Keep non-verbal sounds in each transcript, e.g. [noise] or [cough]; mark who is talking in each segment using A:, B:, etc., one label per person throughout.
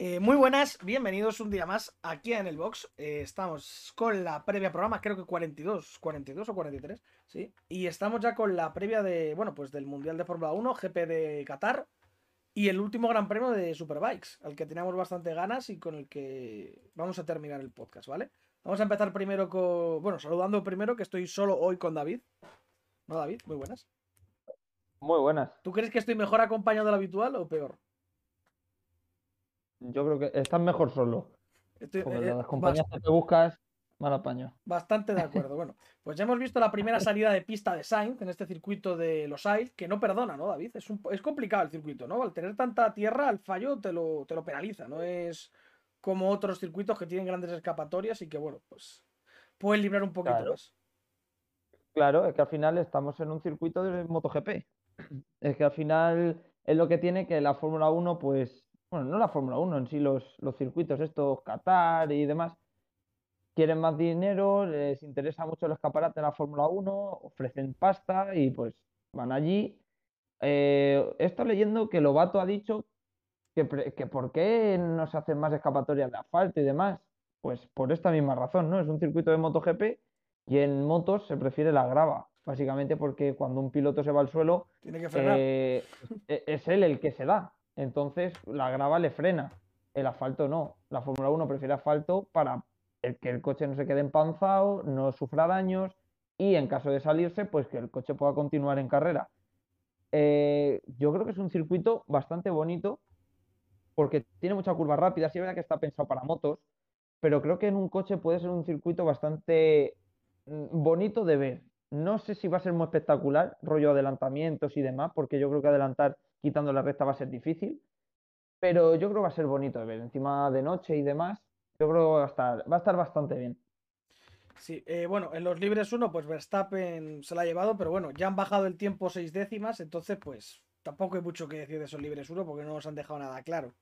A: Eh, muy buenas, bienvenidos un día más aquí en el box. Eh, estamos con la previa programa, creo que 42, 42 o 43, sí. Y estamos ya con la previa de, bueno, pues del Mundial de Fórmula 1, GP de Qatar y el último Gran Premio de Superbikes, al que teníamos bastante ganas y con el que vamos a terminar el podcast, ¿vale? Vamos a empezar primero con, bueno, saludando primero que estoy solo hoy con David. ¿No, David? Muy buenas.
B: Muy buenas.
A: ¿Tú crees que estoy mejor acompañado de lo habitual o peor?
B: Yo creo que estás mejor solo.
A: Estoy,
B: Porque
A: eh,
B: las compañías que te buscas, mal apaño.
A: Bastante de acuerdo. Bueno, pues ya hemos visto la primera salida de pista de Sainz en este circuito de Los Ailes, que no perdona, ¿no, David? Es, un, es complicado el circuito, ¿no? Al tener tanta tierra, el fallo te lo, te lo penaliza, no es como otros circuitos que tienen grandes escapatorias y que, bueno, pues pueden librar un poquito
B: Claro.
A: más.
B: Claro, es que al final estamos en un circuito de MotoGP. Es que al final es lo que tiene que la Fórmula 1, pues, bueno, no la Fórmula 1 en sí, los, los circuitos estos, Qatar y demás, quieren más dinero, les interesa mucho el escaparate de la Fórmula 1, ofrecen pasta y pues van allí. Eh, he estado leyendo que Lobato ha dicho que, que por qué no se hacen más escapatorias de asfalto y demás. Pues por esta misma razón, ¿no? Es un circuito de MotoGP y en motos se prefiere la grava, básicamente porque cuando un piloto se va al suelo,
A: Tiene que frenar.
B: eh, e- es él el que se da. Entonces la grava le frena, el asfalto no. La Fórmula 1 prefiere asfalto para que el coche no se quede empanzado, no sufra daños y en caso de salirse, pues que el coche pueda continuar en carrera. Eh, yo creo que es un circuito bastante bonito porque tiene mucha curva rápida. Sí es verdad que está pensado para motos, pero creo que en un coche puede ser un circuito bastante mm, bonito de ver. No sé si va a ser muy espectacular, rollo adelantamientos y demás, porque yo creo que adelantar quitando la recta va a ser difícil, pero yo creo que va a ser bonito de ver. Encima de noche y demás, yo creo que va a estar, va a estar bastante bien.
A: Sí, eh, bueno, en los libres 1, pues Verstappen se la ha llevado, pero bueno, ya han bajado el tiempo seis décimas, entonces pues tampoco hay mucho que decir de esos libres 1 porque no nos han dejado nada claro.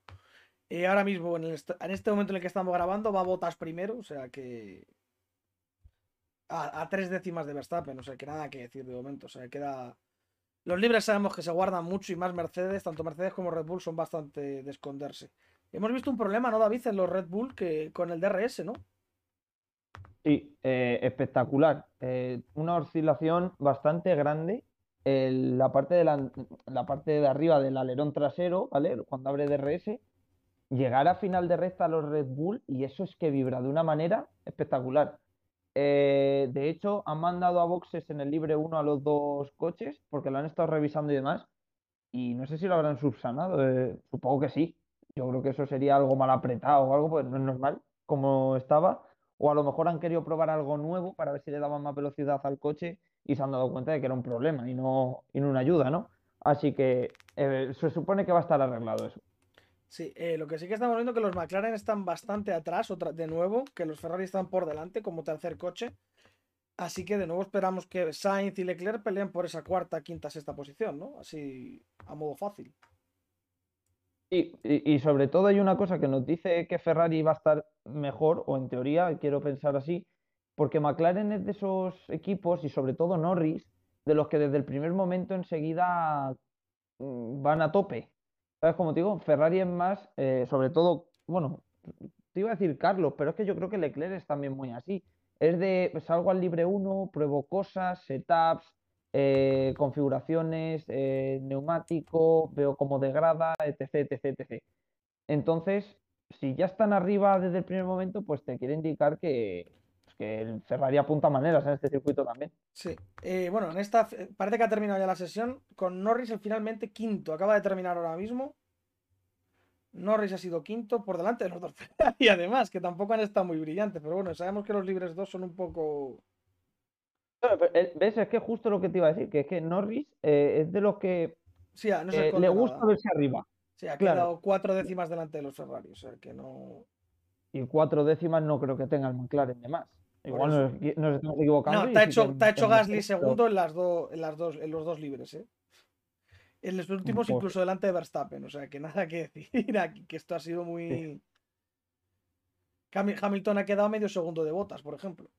A: Eh, ahora mismo, en, el en este momento en el que estamos grabando, va Botas primero, o sea que. A, a tres décimas de Verstappen, o sea que nada que decir de momento, o sea, queda. Los libres sabemos que se guardan mucho y más Mercedes, tanto Mercedes como Red Bull son bastante de esconderse. Hemos visto un problema, ¿no, David, en los Red Bull que con el DRS, ¿no?
B: Sí, eh, espectacular. Eh, una oscilación bastante grande en la parte de la, la parte de arriba del alerón trasero, ¿vale? Cuando abre DRS, llegar a final de recta a los Red Bull y eso es que vibra de una manera espectacular. Eh, de hecho, han mandado a boxes en el libre 1 a los dos coches porque lo han estado revisando y demás. Y no sé si lo habrán subsanado. eh, supongo que sí. Yo creo que eso sería algo mal apretado o algo, pues no es normal como estaba. O a lo mejor han querido probar algo nuevo para ver si le daban más velocidad al coche y se han dado cuenta de que era un problema y no, y no una ayuda, ¿no? Así que eh, se supone que va a estar arreglado eso.
A: Sí, eh, lo que sí que estamos viendo que los McLaren están bastante atrás, otra, de nuevo, que los Ferrari están por delante como tercer coche. Así que de nuevo esperamos que Sainz y Leclerc peleen por esa cuarta, quinta, sexta posición, ¿no? Así a modo fácil.
B: Y, y- y sobre todo hay una cosa que nos dice que Ferrari va a estar mejor, o en teoría, quiero pensar así, porque McLaren es de esos equipos, y sobre todo Norris, de los que desde el primer momento enseguida mm, van a tope. ¿Sabes cómo te digo? Ferrari es más, eh, sobre todo, bueno, te iba a decir Carlos, pero es que yo creo que Leclerc es también muy así. Es de, salgo al libre 1, pruebo cosas, setups, eh, configuraciones, eh, neumático, veo cómo degrada, etc, etc, etc. Entonces, si ya están arriba desde el primer momento, pues te quiere indicar que, que el Ferrari apunta maneras en este circuito también.
A: Sí. Eh, bueno, en esta eh, parece que ha terminado ya la sesión con Norris el finalmente quinto. Acaba de terminar ahora mismo. Norris ha sido quinto por delante de los dos [laughs] Ferrari, además, que tampoco han estado muy brillantes. Pero bueno, sabemos que los libres 2 son un poco.
B: Pero, eh, ¿Ves? Es que justo lo que te iba a decir, que es que Norris eh, es de los que
A: Sí, ah, no
B: eh, le gusta
A: nada.
B: verse arriba.
A: Sí, ha
B: claro.
A: quedado cuatro décimas delante de los Ferrari. O sea que no.
B: Y cuatro décimas no creo que tenga el McLaren de más. Igual nos, estamos equivocando.
A: No, te ha hecho,
B: que
A: te ha hecho
B: tenemos
A: Gasly segundo en las, dos en, las dos, en los dos libres, ¿eh? En los últimos
B: Pues-
A: incluso delante de Verstappen, o sea que nada que decir aquí, que esto ha sido muy... Hami- Hamilton ha quedado medio segundo de botas, por ejemplo.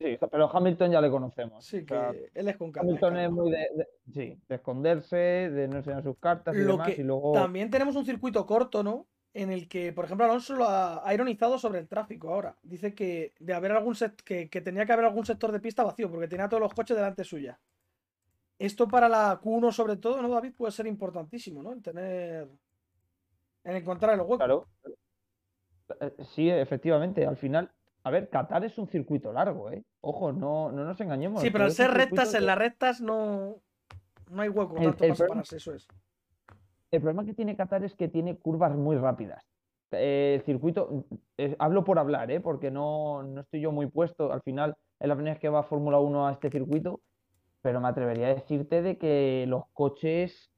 B: Sí, pero Hamilton ya le conocemos.
A: Sí,
B: O sea,
A: que él es con calma.
B: Hamilton es muy de, de- sí, de esconderse, de no enseñar sus cartas y
A: Lo
B: demás.
A: que
B: Y luego.
A: también tenemos un circuito corto, ¿no? En el que, por ejemplo, Alonso lo ha, ha ironizado sobre el tráfico ahora. Dice que de haber algún sect- que, que tenía que haber algún sector de pista vacío, porque tenía todos los coches delante suya. Esto para la Q1 sobre todo, ¿no, David? Puede ser importantísimo, ¿no? En tener... En encontrar el hueco.
B: Claro. Eh, Sí, efectivamente, al final, a ver, Qatar es un circuito largo, ¿eh? Ojo, no, no nos engañemos.
A: Sí, pero al ser rectas, en las rectas no, no hay hueco
B: El-
A: tanto
B: el
A: para separarse, eso es.
B: El problema que tiene Qatar es que tiene curvas muy rápidas. El circuito, eh, hablo por hablar, ¿eh? porque no, no estoy yo muy puesto. Al final es la primera vez que va Fórmula 1 a este circuito, pero me atrevería a decirte de que los coches,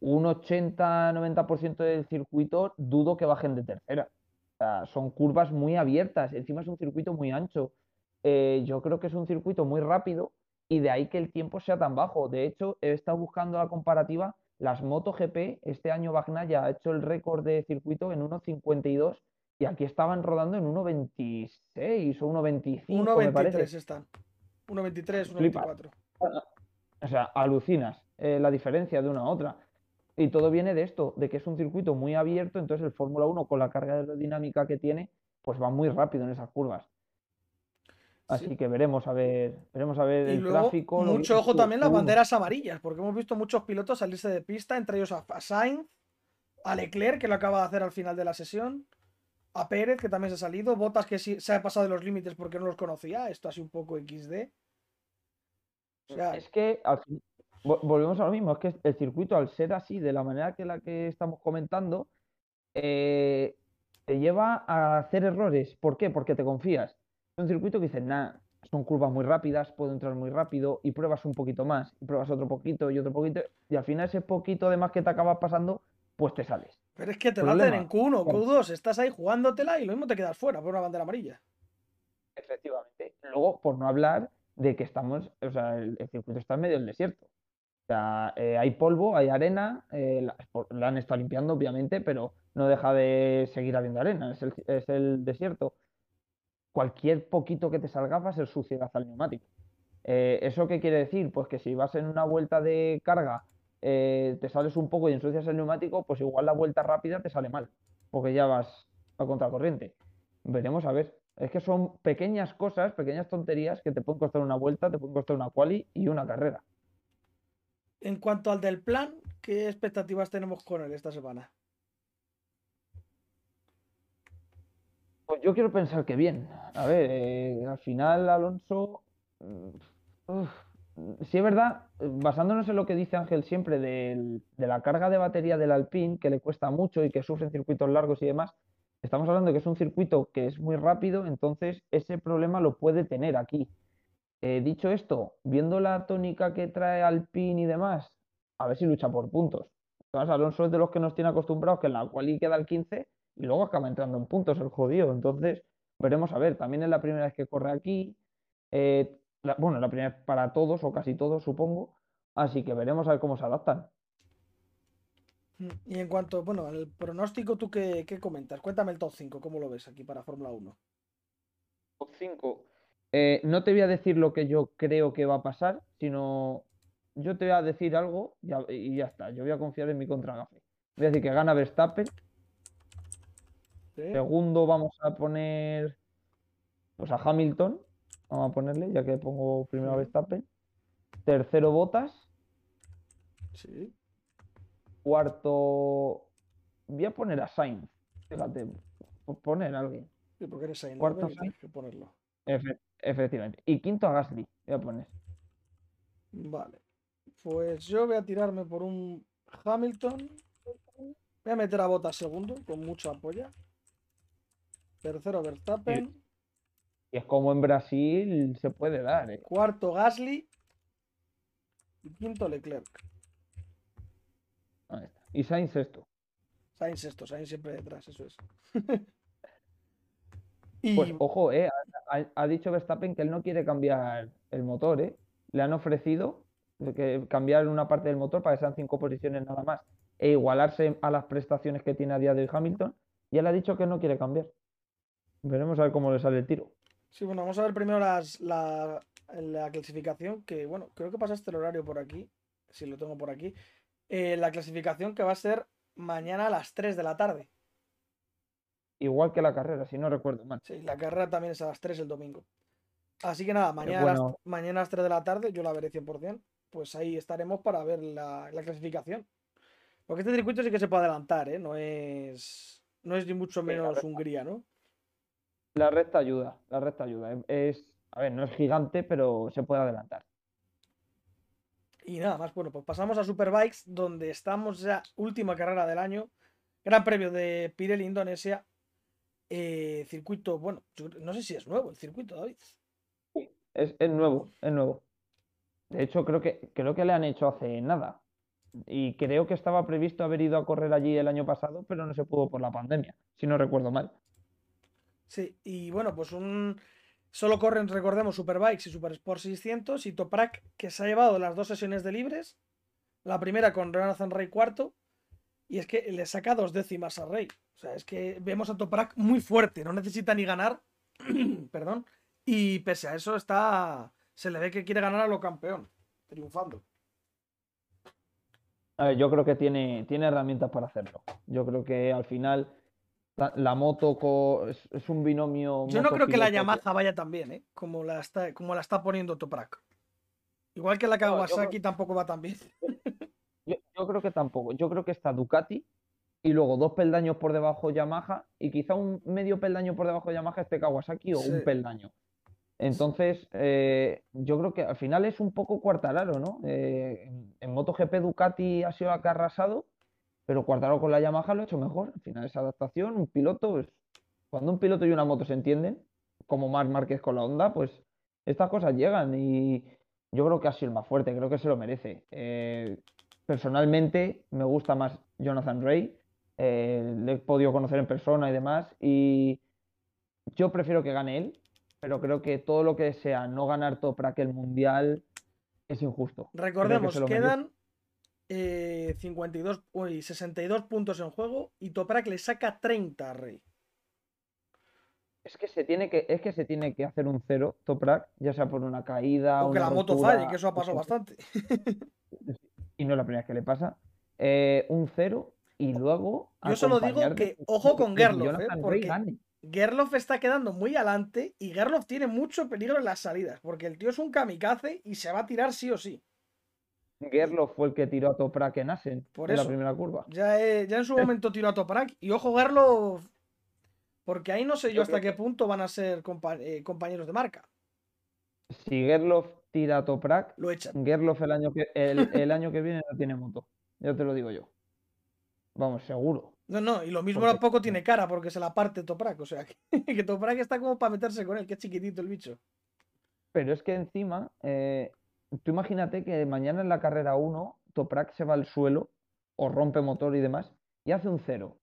B: un 80-90% del circuito, dudo que bajen de tercera. Son curvas muy abiertas, encima es un circuito muy ancho. Eh, yo creo que es un circuito muy rápido y de ahí que el tiempo sea tan bajo. De hecho, he estado buscando la comparativa. Las MotoGP, este año Bagnaia ha hecho el récord de circuito en 1.52 y aquí estaban rodando en 1.26 o 1.25, me parece.
A: 1.23 están. 1.23,
B: Flipa.
A: 1.24.
B: O sea, alucinas eh, la diferencia de una a otra. Y todo viene de esto, de que es un circuito muy abierto, entonces el Fórmula 1 con la carga aerodinámica que tiene, pues va muy rápido en esas curvas. Así
A: Sí.
B: que veremos a ver, veremos a ver
A: Y
B: el
A: luego,
B: tráfico.
A: mucho ojo también las
B: Q1.
A: banderas amarillas, porque hemos visto muchos pilotos salirse de pista, entre ellos a, Sainz, a Leclerc, que lo acaba de hacer al final de la sesión, a Pérez, que también se ha salido, Botas, que sí, se ha pasado de los límites porque no los conocía, esto así un poco XD. O sea,
B: Es que volvemos a lo mismo, es que el circuito al ser así, de la manera que la que estamos comentando, eh, te lleva a hacer errores. ¿Por qué? Porque te confías. Es un circuito que dices, nah, son curvas muy rápidas, puedo entrar muy rápido y pruebas un poquito más, y pruebas otro poquito y otro poquito, y al final ese poquito de más que te acabas pasando, pues te sales.
A: pero es que te lo hacen en
B: problema.
A: Q1, Q2, estás ahí jugándotela y lo mismo te quedas fuera por una bandera amarilla.
B: Efectivamente. Luego, por no hablar de que estamos, o sea, el, el circuito está en medio del desierto. O sea, eh, hay polvo, hay arena, eh, la, la han estado limpiando, obviamente, pero no deja de seguir habiendo arena, es el, es el desierto. Cualquier poquito que te salga va a ser suciedad al neumático. Eh, ¿eso qué quiere decir? Pues que si vas en una vuelta de carga, eh, te sales un poco y ensucias el neumático, pues igual la vuelta rápida te sale mal, porque ya vas a contracorriente. Veremos a ver. Es que son pequeñas cosas, pequeñas tonterías que te pueden costar una vuelta, te pueden costar una quali y una carrera.
A: En cuanto al del plan, ¿qué expectativas tenemos con él esta semana?
B: Pues yo quiero pensar que bien. A ver, eh, al final Alonso, mm, uf, sí es verdad, basándonos en lo que dice Ángel siempre de la carga de batería del Alpine, que le cuesta mucho y que sufre en circuitos largos y demás, estamos hablando de que es un circuito que es muy rápido, entonces ese problema lo puede tener aquí. Eh, dicho esto, viendo la tónica que trae Alpine y demás, a ver si lucha por puntos. Además, Alonso es de los que nos tiene acostumbrados que en la quali queda el 15 y luego acaba entrando en puntos el jodido. Entonces, veremos a ver. También es la primera vez que corre aquí. eh, la- bueno, la primera vez para todos o casi todos, supongo. Así que veremos a ver cómo se adaptan.
A: Y en cuanto, bueno, al pronóstico, ¿tú qué, qué comentas? Cuéntame el top 5, ¿cómo lo ves aquí para Fórmula 1?
B: Top 5. Eh, no te voy a decir lo que yo creo que va a pasar, sino yo te voy a decir algo ya- y ya está. Yo voy a confiar en mi contragafe. Voy a decir que gana Verstappen.
A: ¿Sí?
B: Segundo vamos a poner pues a Hamilton. Vamos a ponerle, ya que pongo primero a. Verstappen. Tercero Bottas.
A: Sí.
B: Cuarto voy a poner a Sainz. Fíjate, por poner a alguien.
A: Sí, porque eres ahí,
B: Cuarto,
A: que ponerlo.
B: Efe- efectivamente. Y quinto a Gasly. Voy a poner.
A: Vale. Pues yo voy a tirarme por un Hamilton. Voy a meter a Bottas segundo, con mucho apoyo. Tercero Verstappen.
B: Y es como en Brasil se puede dar, ¿eh?
A: Cuarto Gasly. Y quinto Leclerc.
B: Ahí está. Y Sainz sexto.
A: Sainz sexto, Sainz siempre detrás, eso es. [laughs] y
B: Pues ojo, ¿eh? Ha, dicho Verstappen que él no quiere cambiar el motor, ¿eh? Le han ofrecido que cambiar una parte del motor para que sean cinco posiciones nada más e igualarse a las prestaciones que tiene a día de hoy Hamilton. Y él ha dicho que no quiere cambiar. Veremos a ver cómo le sale el tiro.
A: Sí, bueno, vamos a ver primero las, la, la clasificación, que bueno, creo que pasaste el horario por aquí, si lo tengo por aquí. Eh, la clasificación que va a ser mañana a las 3 de la tarde.
B: igual que la carrera, si no recuerdo mal.
A: Sí, la carrera también es a las 3 el domingo. Así que nada, mañana, a, las, mañana a las 3 de la tarde, yo la veré 100%. Pues ahí estaremos para ver la, la clasificación. Porque este circuito sí que se puede adelantar, ¿eh? No es, no es ni mucho menos. Hungría, ¿no?
B: La recta ayuda, la recta ayuda. Es, a ver, no es gigante, pero se puede adelantar.
A: Y nada más, bueno, pues pasamos a Superbikes, donde estamos ya, última carrera del año. Gran premio de Pirelli Indonesia. Eh, circuito, bueno, yo no sé si es nuevo el circuito, David.
B: Es, es nuevo, es nuevo. De hecho, creo que, creo que le han hecho hace nada. Y creo que estaba previsto haber ido a correr allí el año pasado, pero no se pudo por la pandemia, si no recuerdo mal.
A: Sí, y bueno, pues un. Solo corren, recordemos, Superbikes y Super Sport 600 y Toprak, que se ha llevado las dos sesiones de libres. La primera con Jonathan Rey cuarto. Y es que le saca dos décimas a Rey. O sea, es que vemos a Toprak muy fuerte, no necesita ni ganar. [clears throat] Perdón. Y pese a eso está. Se le ve que quiere ganar a lo campeón, triunfando.
B: A ver, yo creo que tiene, tiene herramientas para hacerlo. Yo creo que al final la, la moto co- es, es un binomio.
A: Yo no creo que la Yamaha vaya tan bien, ¿eh? Como la está, como la está poniendo Toprak. Igual que la
B: No,
A: Kawasaki tampoco va tan bien. [laughs]
B: Yo, yo creo que tampoco. Yo creo que está Ducati y luego dos peldaños por debajo Yamaha y quizá un medio peldaño por debajo de Yamaha esté Kawasaki o
A: Sí.
B: un peldaño. Entonces, eh, yo creo que al final es un poco Cuartararo, ¿no? Eh, en, en MotoGP Ducati ha sido la que ha arrasado, pero Cuartararo con la Yamaha lo ha hecho mejor. Al final esa adaptación, un piloto, es- cuando un piloto y una moto se entienden, como Marc Márquez con la Honda, pues estas cosas llegan y yo creo que ha sido el más fuerte, creo que se lo merece. Eh, personalmente me gusta más Jonathan Ray, eh, le he podido conocer en persona y demás, y yo prefiero que gane él, pero creo que todo lo que sea no ganar Toprak el mundial es injusto. Que
A: Recordemos,
B: lo merece.
A: Eh, 52, uy, 62 puntos en juego y Toprak le saca 30 a Rey.
B: Es que se tiene que, es que se tiene que hacer un cero Toprak, ya sea por una caída,
A: O que la moto
B: rotura,
A: falle, que eso ha pasado bastante. [laughs]
B: y no es la primera vez que le pasa. eh, un cero y luego
A: Yo solo digo que ojo con Gerloff, ¿eh? Porque. Gerloff está quedando muy adelante y Gerloff tiene mucho peligro en las salidas, porque el tío es un kamikaze y se va a tirar sí o sí.
B: Gerloff fue el que tiró a Toprak en Assen
A: Por
B: en la primera curva.
A: Ya, eh, ya en su [laughs] momento tiró a Toprak y ojo Gerloff, porque ahí no sé yo
B: Yo
A: hasta qué punto van a ser compa- eh, compañeros de marca.
B: Si Gerloff tira a Toprak,
A: Lo.
B: Gerloff el año que, el, [laughs] el año que viene no tiene moto. Ya te lo digo yo. Vamos, seguro.
A: No, no, y lo mismo
B: Porque-
A: tampoco tiene cara porque se la parte Toprak. O sea, [laughs] que, que Toprak está como para meterse con él, que es chiquitito el bicho.
B: Pero es que encima, eh, tú imagínate que mañana en la carrera 1, Toprak se va al suelo o rompe motor y demás y hace un cero.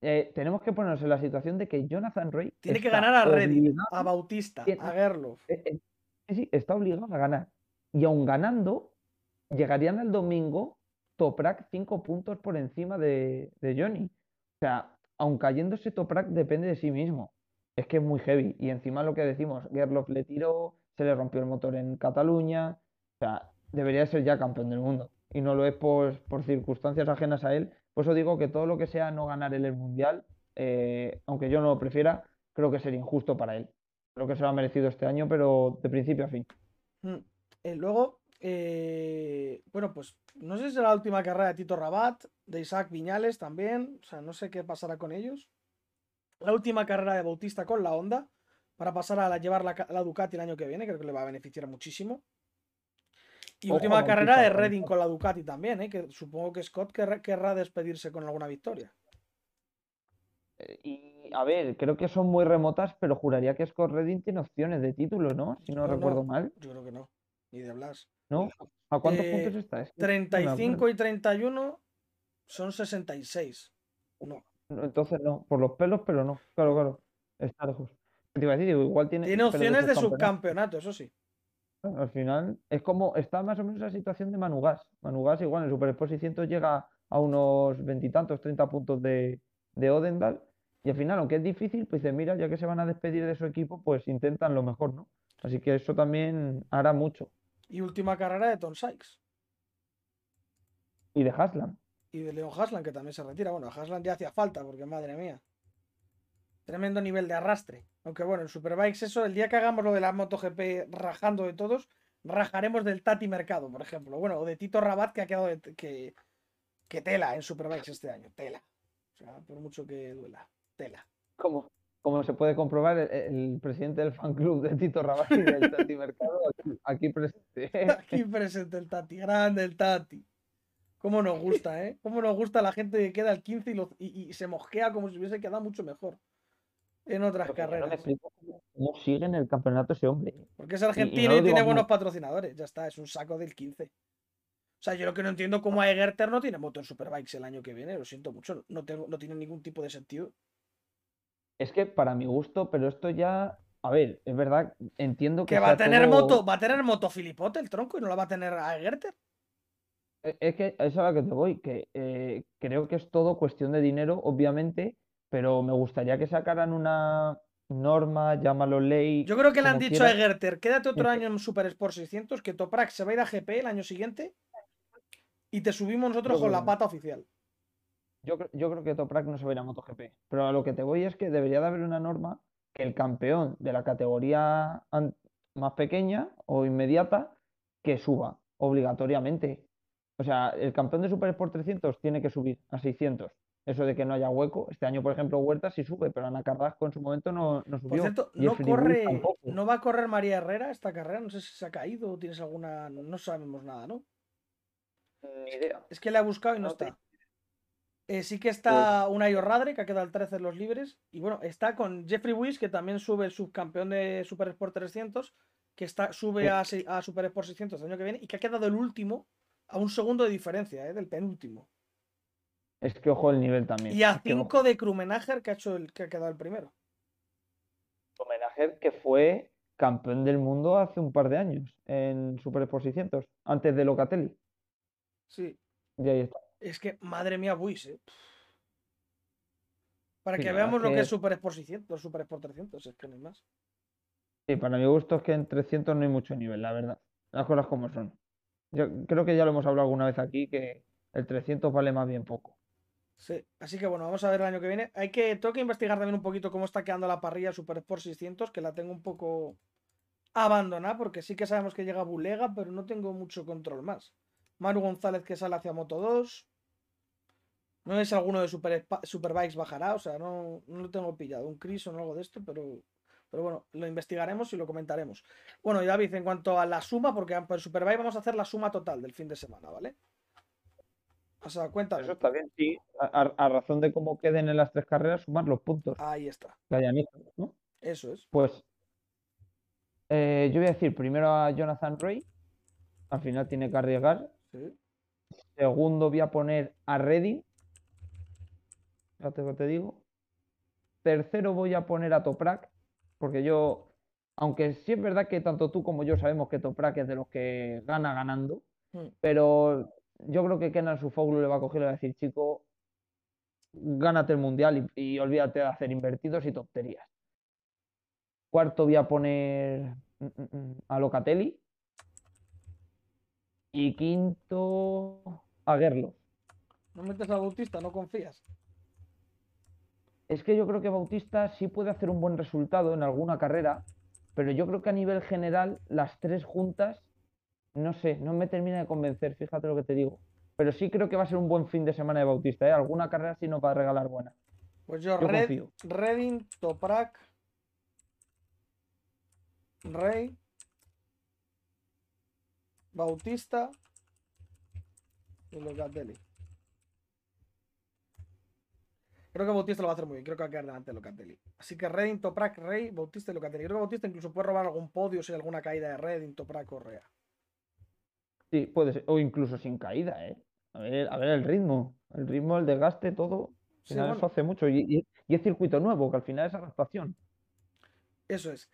B: Eh, tenemos que ponernos en la situación de que Jonathan Ray
A: Tiene que ganar a
B: obligado-
A: a Bautista,
B: tiene-
A: a Gerloff.
B: eh, eh, sí, sí, está obligado a ganar. Y aun ganando, llegarían al domingo Toprak cinco puntos por encima de, de Johnny. O sea, aun cayéndose Toprak depende de sí mismo. Es que es muy heavy. Y encima lo que decimos, Gerloff le tiró, se le rompió el motor en Cataluña. O sea, debería ser ya campeón del mundo. Y no lo es por, por circunstancias ajenas a él. Por eso digo que todo lo que sea no ganar el mundial, eh, aunque yo no lo prefiera, creo que sería injusto para él. Creo que se lo ha merecido este año, pero de principio a fin.
A: Mm. Eh, luego, eh, bueno, pues no sé si será la última carrera de Tito Rabat, de Isaac Viñales también. O sea, no sé qué pasará con ellos. La última carrera de Bautista con la Honda para pasar a llevar la, la Ducati el año que viene, creo que le va a beneficiar muchísimo. Y
B: Ojo
A: última carrera de Redding con la Ducati también, ¿eh? que supongo que Scott querrá, querrá despedirse con alguna victoria.
B: Eh, Y a ver, creo que son muy remotas, pero juraría que Scott Redding tiene opciones de título, ¿no? Si no
A: No, no,
B: recuerdo mal,
A: Yo creo que no, ni de Blas.
B: ¿no? ¿A cuántos
A: Eh,
B: puntos está? Es que no me
A: 35
B: acuerdo.
A: y 31 son 66. No.
B: No, Entonces no, por los pelos, pero no. Claro, claro. Está lejos. Te iba a decir, digo, igual tiene,
A: Tiene opciones de
B: subcampeonato,
A: eso sí.
B: Al final es como, está más o menos la situación de Manu Gas. Manu Gas igual en el Super Sport 600 llega a unos veintitantos, 30 puntos de, de Odendal. Y al final, aunque es difícil, pues dice, mira, ya que se van a despedir de su equipo, pues intentan lo mejor, ¿no? Así que eso también hará mucho.
A: Y última carrera de Tom Sykes.
B: Y de Haslam.
A: Y de Leon Haslan, que también se retira. Bueno, a Haslan ya hacía falta, porque madre mía. Tremendo nivel de arrastre. Aunque bueno, en Superbikes eso, el día que hagamos lo de la MotoGP rajando de todos, rajaremos del Tati Mercado, por ejemplo. Bueno, o de Tito Rabat que ha quedado que, que tela en Superbikes este año. Tela. O sea, por mucho que duela. Tela.
B: Como, como se puede comprobar, el, presidente del fan club de Tito Rabat y del Tati Mercado aquí, presente. [laughs]
A: Aquí presente el Tati, grande el Tati. Cómo nos gusta, ¿eh? Cómo nos gusta la gente que queda el 15 y, y se mosquea como si hubiese quedado mucho mejor en otras carreras.
B: cómo sigue en el campeonato ese hombre.
A: Porque es argentino y, tiene buenos patrocinadores. Ya está, es un saco del 15. O sea, yo lo que no entiendo cómo a Egerter no tiene moto en Superbikes el año que viene. Lo siento mucho. No, tengo, no tiene ningún tipo de sentido.
B: Es que para mi gusto, pero esto ya. A ver, es verdad, entiendo que.
A: Que va a tener moto, va a tener moto Filipote el tronco y no la va a tener a Egerter.
B: E, es que eso es a lo que te voy, que eh, creo que es todo cuestión de dinero, obviamente, pero me gustaría que sacaran una norma, llámalo ley.
A: Yo creo que le han dicho a Egerter, quédate otro año en Super Sport 600, que Toprak se va a ir a GP el año siguiente y te subimos nosotros con la pata oficial.
B: Yo, yo creo que Toprak no se va a ir a MotoGP, pero a lo que te voy es que debería de haber una norma que el campeón de la categoría más pequeña o inmediata que suba obligatoriamente. O sea, el campeón de Super Sport 300 tiene que subir a 600 eso de que no haya hueco. Este año, por ejemplo, Huerta sí sube, pero Ana Carrasco en su momento no, no subió. Por
A: cierto, no, corre, no va a correr María Herrera esta carrera. No sé si se ha caído o tienes alguna. No sabemos nada, ¿no?
B: Ni idea.
A: Es que la he buscado y no, está. Eh, sí que está pues... Unai Orradre, que ha quedado al 13 en los libres. Y bueno, está con Jeffrey Wiss, que también sube el subcampeón de Super Sport 300, que está, sube a, a Super Sport 600 el año que viene y que ha quedado el último a un segundo de diferencia, ¿eh? del penúltimo.
B: Es que ojo el nivel también.
A: Y a 5 de Krumenacher, que ha hecho el que ha quedado el primero.
B: Krumenacher que fue campeón del mundo hace un par de años en Super 600, antes de Locatelli.
A: Sí.
B: Y ahí está.
A: Es que, madre mía, Buis, ¿eh? Para que veamos lo que es Super Sport 600, Super Sport 300, es que no hay más.
B: Sí, para mi gusto es que en 300 no hay mucho nivel, la verdad. Las cosas como son. Yo creo que ya lo hemos hablado alguna vez aquí, que el 300 vale más bien poco.
A: Sí, así que bueno, vamos a ver el año que viene. Hay que, tengo que investigar también un poquito cómo está quedando la parrilla Super Sport 600, que la tengo un poco abandonada, porque sí que sabemos que llega Bulega, pero no tengo mucho control más. Maru González que sale hacia Moto 2. No es alguno de Super, Superbikes bajará, o sea, no, no lo tengo pillado. Un Chris o algo de esto, pero, pero bueno, lo investigaremos y lo comentaremos. Bueno, y David, en cuanto a la suma, porque por Superbike vamos a hacer la suma total del fin de semana, ¿vale? O sea, cuéntame.
B: Eso está bien, sí. A, razón de cómo queden en las tres carreras, sumar los puntos.
A: Ahí está.
B: ¿no?
A: Eso es.
B: Pues eh, yo voy a decir primero a Jonathan Ray. Al final tiene que arriesgar.
A: Sí.
B: Segundo voy a poner a Reddy. Fíjate que te digo. Tercero voy a poner a Toprak. Porque yo, aunque sí es verdad que tanto tú como yo sabemos que Toprak es de los que gana ganando. Hmm. Pero yo creo que Kenan Sufoglu le va a coger y le va a decir, chico, gánate el mundial y, olvídate de hacer invertidos y tonterías. Cuarto voy a poner mm, mm, mm, a Locatelli. Y quinto a Gerlo.
A: ¿No metes a Bautista? ¿No confías?
B: Es que yo creo que Bautista sí puede hacer un buen resultado en alguna carrera, pero yo creo que a nivel general las tres juntas no sé, no me termina de convencer, fíjate lo que te digo. Pero sí creo que va a ser un buen fin de semana de Bautista, ¿eh? Alguna carrera sí nos va a regalar buena.
A: Pues yo, Red, Reding, Toprak, Rey, Bautista y Locatelli. Creo que Bautista lo va a hacer muy bien. Creo que va a quedar delante de Locatelli. Así que Reding, Toprak, Rey, Bautista y Locatelli. Creo que Bautista incluso puede robar algún podio si hay alguna caída de Reding, Toprak o Rea.
B: Sí, puede ser. O incluso sin caída, ¿eh? A ver, a ver el ritmo. El ritmo, el desgaste, todo. Eso hace mucho. Y, es circuito nuevo, que al final es adaptación.
A: Eso es.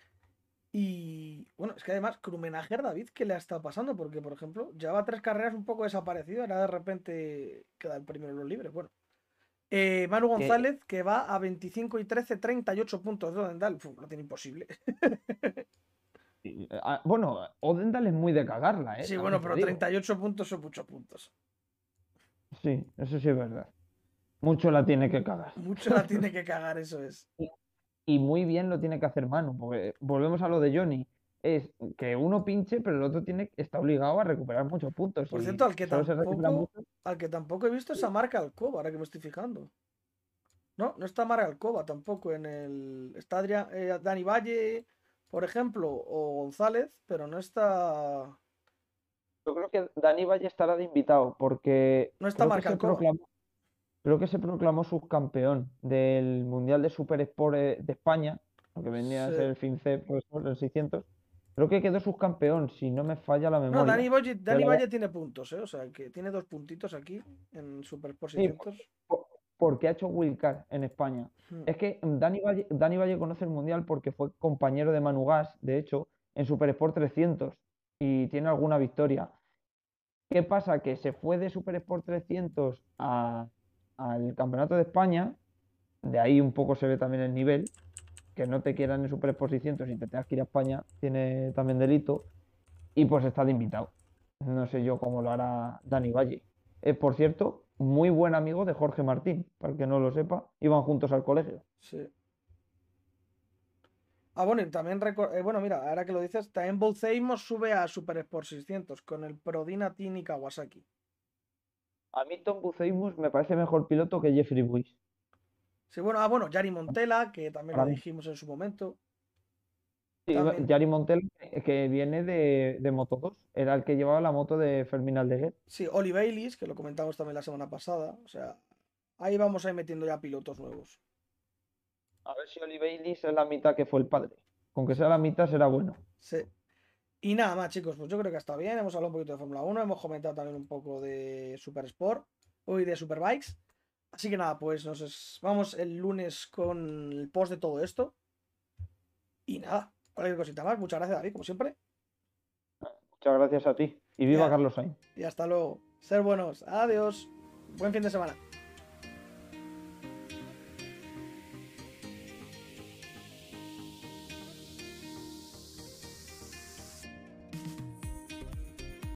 A: Y bueno, es que además, Krumenager, David, ¿qué le ha estado pasando? Porque, por ejemplo, lleva tres carreras un poco desaparecido, ahora de repente queda el primero en los libres. Bueno, eh, Manu González, que va a 25 y 13, 38 puntos de no tiene imposible. [laughs]
B: Ah, bueno, Odendal es muy de cagarla, ¿eh?
A: Sí, bueno, pero 38 puntos son muchos puntos.
B: Sí, eso sí es verdad. Mucho la tiene que cagar.
A: Mucho la tiene que cagar, eso es. [laughs]
B: y muy bien lo tiene que hacer Manu, porque volvemos a lo de Johnny. Es que uno pinche, pero el otro tiene, está obligado a recuperar muchos puntos.
A: Por cierto, al que, tampoco, al que tampoco he visto esa marca Alcoba, ahora que me estoy fijando. No, no está Marca Alcoba tampoco en el. Está Adrián- eh, Dani Valle, por ejemplo, o González, pero no está.
B: Yo creo que Dani Valle estará de invitado, porque
A: No está
B: creo que
A: Marc
B: se
A: Alcoba.
B: proclamó, creo que se proclamó subcampeón del Mundial de Super Sport de España, lo que venía a ser el FinCEP, pues, el 600. Creo que quedó subcampeón, si no me falla la
A: No,
B: memoria.
A: Dani Valle, Dani Valle tiene puntos, ¿eh? O sea, que tiene dos puntitos aquí en Super Sport
B: Sí,
A: 600.
B: Porque ha hecho Wildcard en España. Es que Dani Valle, Dani Valle conoce el Mundial porque fue compañero de Manu Gas, de hecho, en Super Sport 300 y tiene alguna victoria. ¿Qué pasa? Que se fue de Super Sport 300 a- al Campeonato de España, de ahí un poco se ve también el nivel, que no te quieran en Super Sport 600 y te tengas que ir a España, tiene también delito, y pues está de invitado. No sé yo cómo lo hará Dani Valle. Es, por cierto, muy buen amigo de Jorge Martín, para el que no lo sepa, iban juntos al colegio.
A: Sí. Ah, bueno, y también eh, bueno, mira, ahora que lo dices, también Bouceimos sube a Super Sport 600 con el Prodina y Kawasaki.
B: A mí Tom Buceimus me parece mejor piloto que Jeffrey Buis.
A: Sí, bueno, ah, bueno, Yari Montela, que también lo dijimos en su momento.
B: Yari Montel, que- que viene de, de Moto 2, era el que llevaba la moto de Fermín Aldeguer.
A: Sí, Oli Baylis, que lo comentamos también la semana pasada. O sea, ahí vamos a ir metiendo ya pilotos nuevos.
B: A ver si Oli Baylis es la mitad que fue el padre. Con que sea la mitad será bueno.
A: Sí. Y nada más, chicos, pues yo creo que está bien. Hemos hablado un poquito de Fórmula 1, hemos comentado también un poco de Super Sport, hoy de Superbikes. Así que nada, pues nos vamos el lunes con el post de todo esto. Y nada, cualquier cosita más. Muchas gracias, David, como siempre.
B: Muchas gracias a ti. Y viva
A: Ya.
B: Carlos Sainz.
A: Y hasta luego. Ser buenos. Adiós. Buen fin de semana.